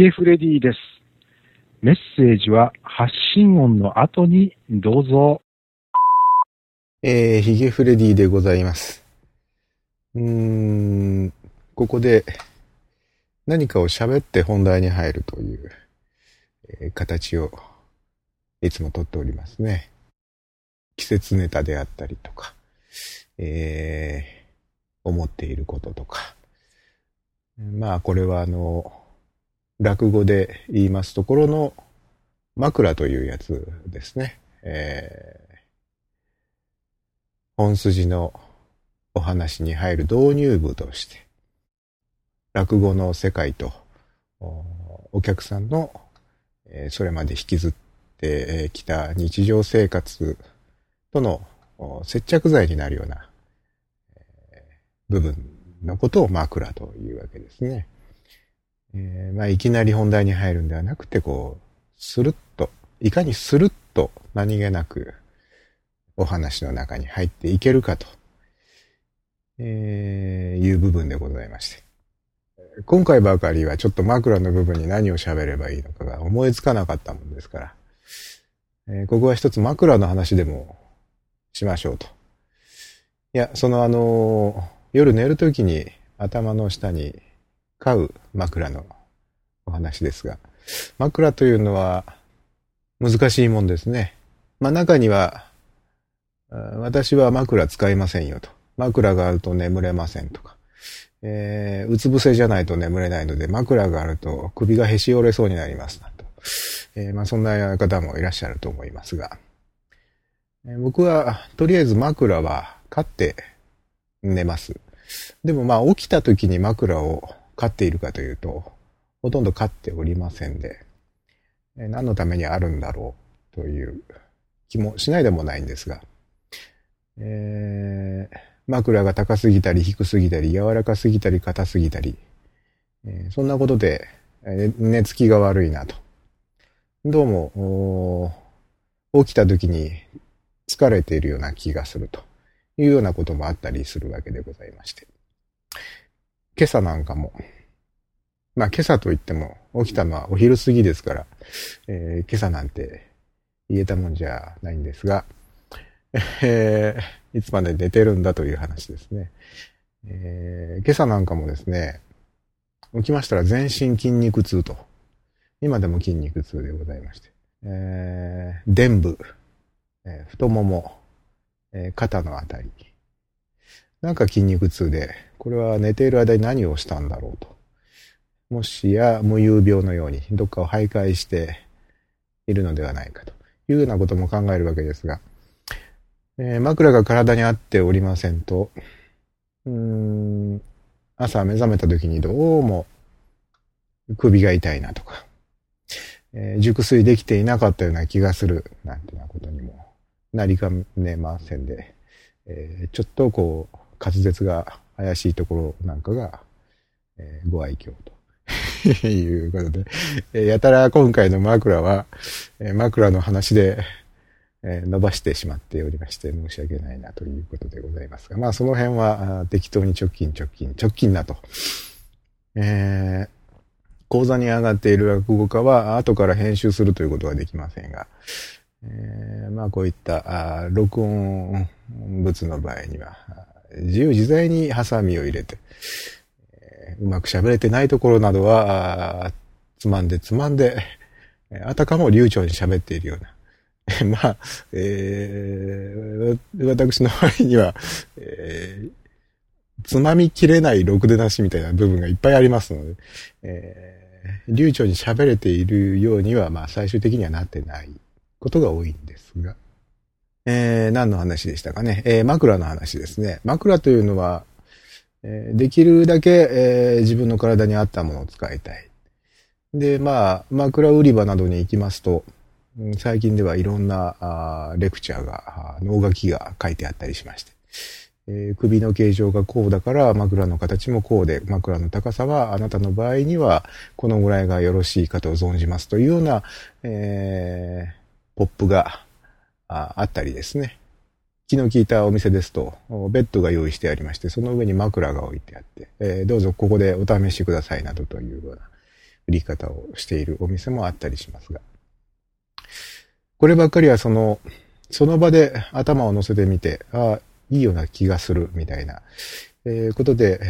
ゲフレディです。メッセージは発信音の後にどうぞ。えー、ヒゲフレディでございます。うーん、ここで何かを喋って本題に入るという、えー形をいつもとっておりますね。季節ネタであったりとか、えー、思っていることとか。まあこれはあの、落語で言いますところの枕というやつですね。えー本筋のお話に入る導入部として、落語の世界とお客さんの、えそれまで引きずってきた日常生活との接着剤になるような、部分のことを枕というわけですね。えーまあ、いきなり本題に入るんではなくて、こう、スルッと、いかにスルッと何気なくお話の中に入っていけるかと、えーいう部分でございまして。今回ばかりはちょっと枕の部分に何を喋ればいいのかが思いつかなかったもんですから、えーここは一つ枕の話でもしましょうと。いや、そのあのー夜寝るときに頭の下に飼う枕のお話ですが、枕というのは難しいもんですね。まあ中には、私は枕使いませんよと。枕があると眠れませんとか。えーうつ伏せじゃないと眠れないので、枕があると首がへし折れそうになりますなと。えーまあそんな方もいらっしゃると思いますが。えー僕は、とりあえず枕は買って寝ます。でもまあ起きた時に枕を飼っているかというと、ほとんど飼っておりませんで、何のためにあるんだろうという気もしないでもないんですが、えー枕が高すぎたり低すぎたり柔らかすぎたり硬すぎたり、えーそんなことで、えー寝つきが悪いなと。どうも、起きた時に疲れているような気がするというようなこともあったりするわけでございまして。今朝なんかも、まあ今朝といっても起きたのはお昼過ぎですから、えー今朝なんて言えたもんじゃないんですが、えーいつまで寝てるんだという話ですね。えー今朝なんかもですね、起きましたら全身筋肉痛と。今でも筋肉痛でございまして。えー、臀部、えー太もも、えー肩のあたり。なんか筋肉痛で、これは寝ている間に何をしたんだろうと。もしや無遊病のようにどっかを徘徊しているのではないかというようなことも考えるわけですが、えー枕が体に合っておりませんと、うん、朝目覚めた時にどうも首が痛いなとか、えー熟睡できていなかったような気がするなんてなことにもなりかねませんで、えーちょっとこう滑舌が怪しいところなんかが、えーご愛嬌と。いうことで、えーやたら今回の枕は、えー枕の話で、えー伸ばしてしまっておりまして申し訳ないなということでございますが、まあその辺は適当に直近直近、直近だと。えー講座に上がっている落語家は後から編集するということはできませんが、えーまあこういったあ録音物の場合には、あ自由自在にハサミを入れて、うまく喋れてないところなどは、つまんでつまんで、あたかも流暢に喋っているような。まあ、えー私の場合には、えーつまみきれないろくでなしみたいな部分がいっぱいありますので、えー流暢に喋れているようには、まあ最終的にはなってないことが多いんですが、えー何の話でしたかね。えー枕の話ですね。枕というのは、えーできるだけ、えー自分の体に合ったものを使いたい。で、まあ、枕売り場などに行きますと、最近ではいろんなあレクチャーが、あー能書きが書いてあったりしまして、えー首の形状がこうだから枕の形もこうで、枕の高さはあなたの場合にはこのぐらいがよろしいかと存じますというような、えーポップがああったりですね。気の利いたお店ですと、ベッドが用意してありまして、その上に枕が置いてあって、えーどうぞここでお試しくださいなどというような、売り方をしているお店もあったりしますが。こればっかりはその、その場で頭を乗せてみて、ああ、いいような気がするみたいな、えー、ことで、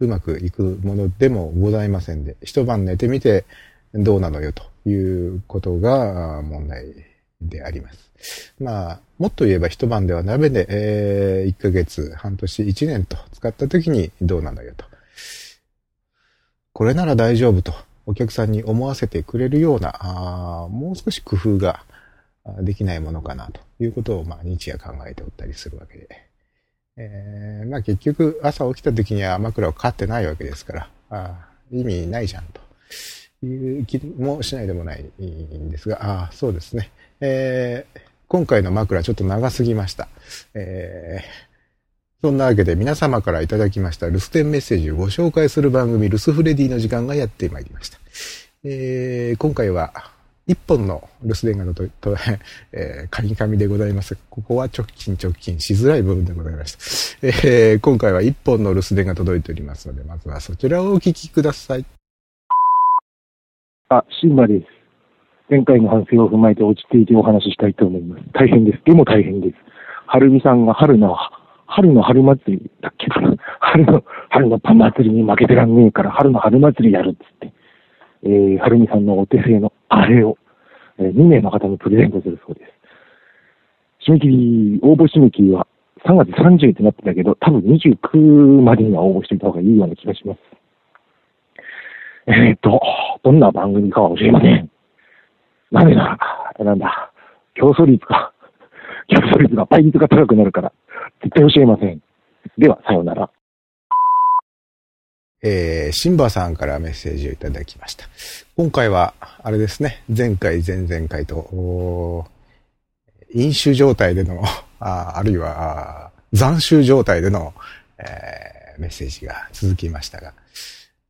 うまくいくものでもございませんで、一晩寝てみてどうなのよということが問題であります。まあ、もっと言えば一晩では鍋で、えー、1ヶ月、半年、1年と使った時にどうなのよと。これなら大丈夫とお客さんに思わせてくれるような、あもう少し工夫ができないものかなということを、まあ、日夜考えておったりするわけで。えー、まあ結局朝起きた時には枕をかってないわけですから、あ意味ないじゃんという気もしないでもないんですが、あそうですね。えー、今回の枕ちょっと長すぎました。えー、そんなわけで皆様からいただきました留守電メッセージをご紹介する番組留守フレディの時間がやってまいりました。えー、今回は一本の留守電がと、とえー、カニカミでございます。ここは直近直近しづらい部分でございました。えー、今回は一本の留守電が届いておりますので、まずはそちらをお聞きください。あ、シンバです。前回の反省を踏まえて落ち着いてお話ししたいと思います。大変です。でも大変です。はるみさんが春の、春の春祭りだっけかな。春の、春のパン祭りに負けてらんねえから、春の春祭りやるっつって。えー、はるみさんのお手製のあれを、えー、2名の方にプレゼントするそうです。締め切り、応募締め切りは3月30ってなってたけど、多分29までには応募しておいた方がいいような気がします。えー、っと、どんな番組かは教えません。なんでな、なんだ、競争率か。競争率が倍率が高くなるから、絶対教えません。では、さようなら。えー、シンバさんからメッセージをいただきました。今回は、あれですね、前回、前々回と、飲酒状態での、ああるいは、斬首状態での、えー、メッセージが続きましたが、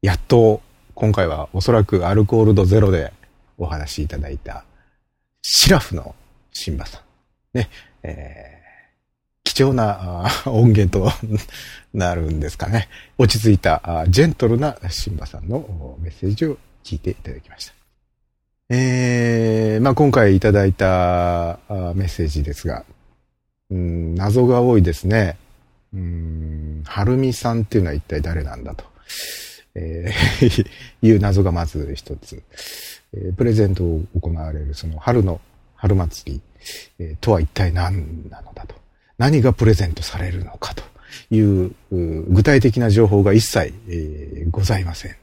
やっと、今回はおそらくアルコール度ゼロでお話しいただいた、シラフのシンバさん。ね、えー貴重な音源となるんですかね。落ち着いた、ジェントルなシンバさんのメッセージを聞いていただきました。えー、まあ今回いただいたメッセージですが、うん、謎が多いですね。うん、はるみさんっていうのは一体誰なんだと、えー、いう謎がまず一つ、えー。プレゼントを行われるその春の春祭り、えー、とは一体何なのだと。何がプレゼントされるのかという具体的な情報が一切、えー、ございません。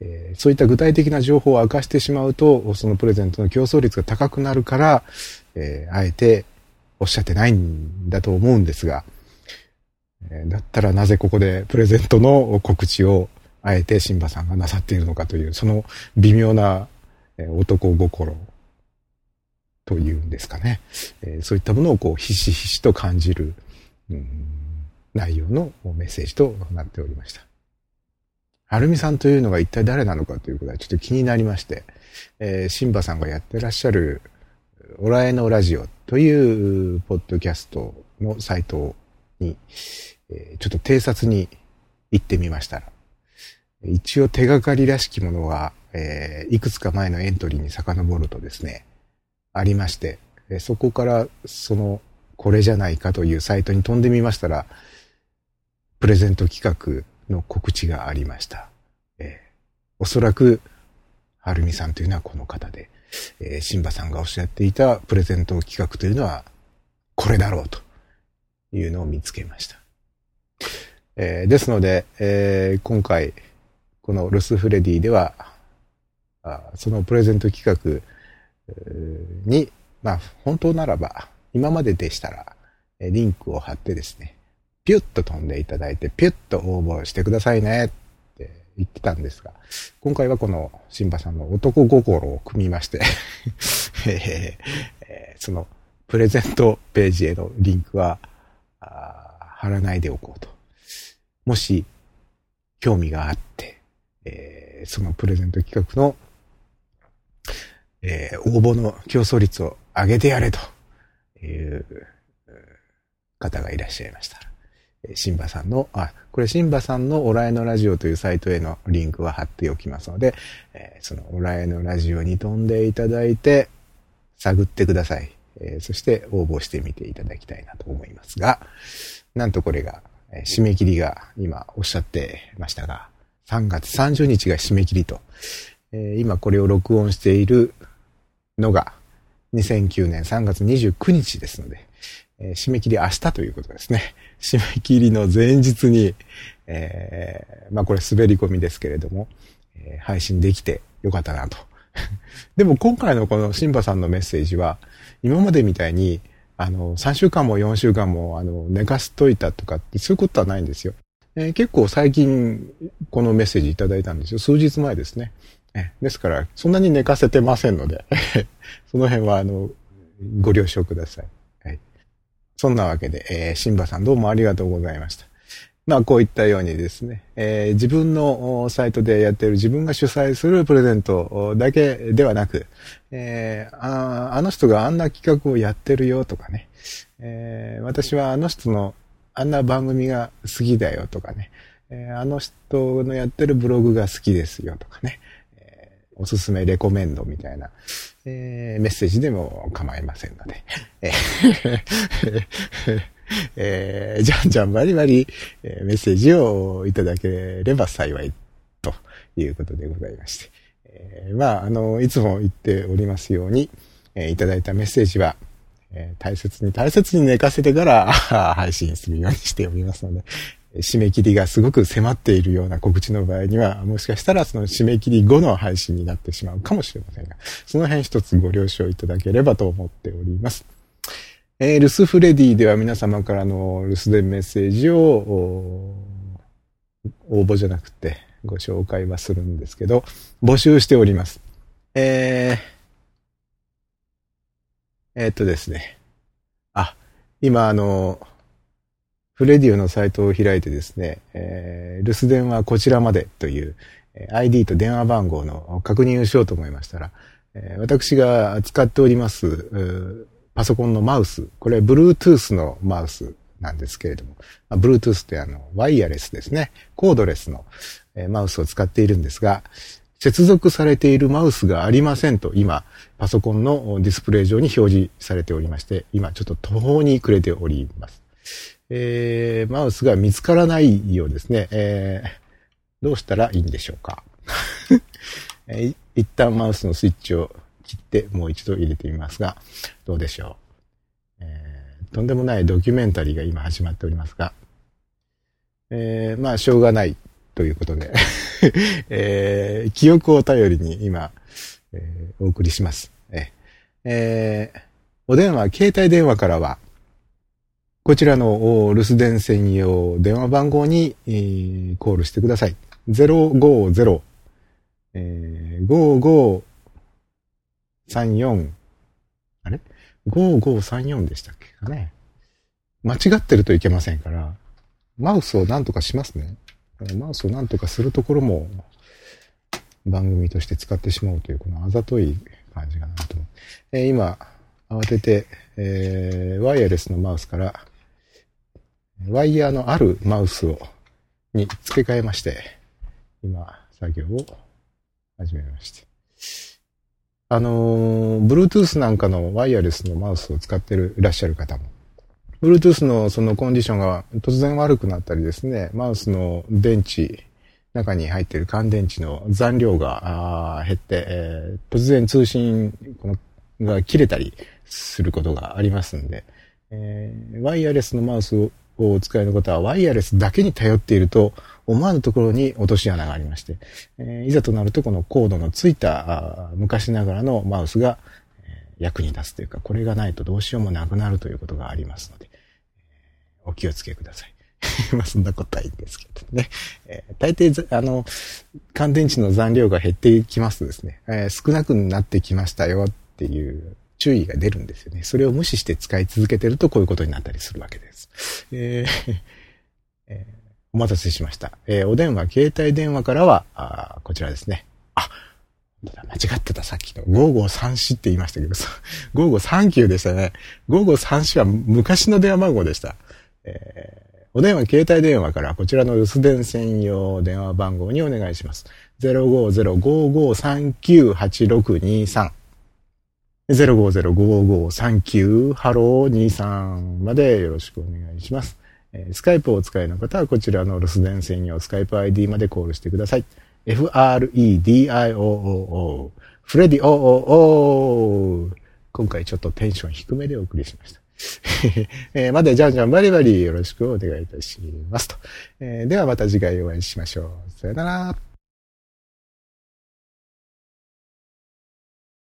えー、そういった具体的な情報を明かしてしまうと、そのプレゼントの競争率が高くなるから、えー、あえておっしゃってないんだと思うんですが、えだったらなぜここでプレゼントの告知をあえてシンバさんがなさっているのかという、その微妙な男心というんですかね。え、そういったものをこう、ひしひしと感じる、内容のメッセージとなっておりました。はるみさんというのが一体誰なのかということはちょっと気になりまして、え、シンバさんがやってらっしゃる、オラエのラジオというポッドキャストのサイトに、え、ちょっと偵察に行ってみましたら、一応手がかりらしきものは、えー、いくつか前のエントリーに遡るとですね、ありまして、そこからその、これじゃないかというサイトに飛んでみましたら、プレゼント企画の告知がありました。えー、おそらく、はるみさんというのはこの方で、えー、シンバさんがおっしゃっていたプレゼント企画というのは、これだろうというのを見つけました。えー、ですので、えー、今回、このルスフレディでは、そのプレゼント企画、に、まあ、本当ならば、今まででしたら、リンクを貼ってですね、ピュッと飛んでいただいて、ピュッと応募してくださいねって言ってたんですが、今回はこのシンバさんの男心を組みまして えそのプレゼントページへのリンクは貼らないでおこうと。もし興味があって、えー、そのプレゼント企画のえー、応募の競争率を上げてやれという方がいらっしゃいました。シンバさんの、あ、これシンバさんのオラエのラジオというサイトへのリンクは貼っておきますので、えー、そのオラエのラジオに飛んでいただいて、探ってください。えー、そして応募してみていただきたいなと思いますが、なんとこれが、えー、締め切りが今おっしゃってましたが、3月30日が締め切りと、えー、今これを録音しているのが2009年3月29日ですので、えー、締め切り明日ということですね。締め切りの前日に、えー、まあこれ滑り込みですけれども、え、配信できてよかったなと。でも今回のこのシンバさんのメッセージは、今までみたいに、あの、3週間も4週間も、あの、寝かしといたとかって、そういうことはないんですよ。えー、結構最近、このメッセージいただいたんですよ。数日前ですね。えですから、そんなに寝かせてませんので その辺は、あの、ご了承ください。はい。そんなわけで、えー、シンバさんどうもありがとうございました。まあ、こういったようにですね、えー、自分のサイトでやっている自分が主催するプレゼントだけではなく、えー、ああの人があんな企画をやってるよとかね、えー、私はあの人のあんな番組が好きだよとかね、えー、あの人のやってるブログが好きですよとかね、おすすめレコメンドみたいな、えー、メッセージでも構いませんので、えー、じゃんじゃんバリバリ、え、メッセージをいただければ幸いということでございまして、え、まあ、あの、いつも言っておりますように、え、いただいたメッセージは、えー、大切に大切に寝かせてから 配信するようにしておりますので、締め切りがすごく迫っているような告知の場合には、もしかしたらその締め切り後の配信になってしまうかもしれませんが、その辺一つご了承いただければと思っております。えー、ルスフレディでは皆様からの留守電メッセージを応募じゃなくてご紹介はするんですけど、募集しております。えー、えー、っとですね。あ、今あの、フレディオのサイトを開いてですね、えー、留守電はこちらまでというえ ID と電話番号の確認をしようと思いましたら、え、私が使っておりますパソコンのマウス、これ Bluetooth のマウスなんですけれども、まあ、Bluetooth ってあの、ワイヤレスですね。コードレスの、え、マウスを使っているんですが、接続されているマウスがありませんと、今、パソコンのディスプレイ上に表示されておりまして、今ちょっと途方に暮れております。えー、マウスが見つからないようですね。えー、どうしたらいいんでしょうか。え、一旦マウスのスイッチを切ってもう一度入れてみますが、どうでしょう。えー、とんでもないドキュメンタリーが今始まっておりますが、えー、まあ、しょうがないということで えー、記憶を頼りに今、えー、お送りします。ええー、お電話、携帯電話からは、こちらの留守電専用電話番号に、えー、コールしてください。050、えー、5534、あれ ?5534 でしたっけかね。間違ってるといけませんから、マウスを何とかしますね。マウスを何とかするところも番組として使ってしまうという、このあざとい感じがなと思う。えー、今、慌てて、えー、ワイヤレスのマウスからワイヤーのあるマウスを、に付け替えまして、今、作業を始めまして。あのー、Bluetooth なんかのワイヤレスのマウスを使ってるいらっしゃる方も、Bluetooth のそのコンディションが突然悪くなったりですね、マウスの電池、中に入っている乾電池の残量が減って、えー、突然通信が切れたりすることがありますんで、えー、ワイヤレスのマウスをお使いの方はワイヤレスだけに頼っていると思わぬところに落とし穴がありまして、えー、いざとなるとこのコードのついた昔ながらのマウスが、役に立つというか、これがないとどうしようもなくなるということがありますので、お気をつけください。まあそんなことはいいんですけどね。えー、大抵、あの、乾電池の残量が減っていきますとですね、えー、少なくなってきましたよっていう注意が出るんですよね。それを無視して使い続けてるとこういうことになったりするわけです。えーえー、お待たせしました。えー、お電話、携帯電話からは、あこちらですね。あ、間違ってた、さっきの。5534って言いましたけど、5539でしたね。5534は昔の電話番号でした。えお電話、携帯電話からこちらの留守電専用電話番号にお願いします。050-5539-8623 050-5539ハロー23までよろしくお願いします。えースカイプをお使いの方はこちらの留守電専用スカイプ ID までコールしてください。F-R-E-D-I-O-O-O フレディ OOO 今回ちょっとテンション低めでお送りしました。えーまでじゃんじゃんバリバリよろしくお願いいたしますと。えーではまた次回お会いしましょう。さよなら。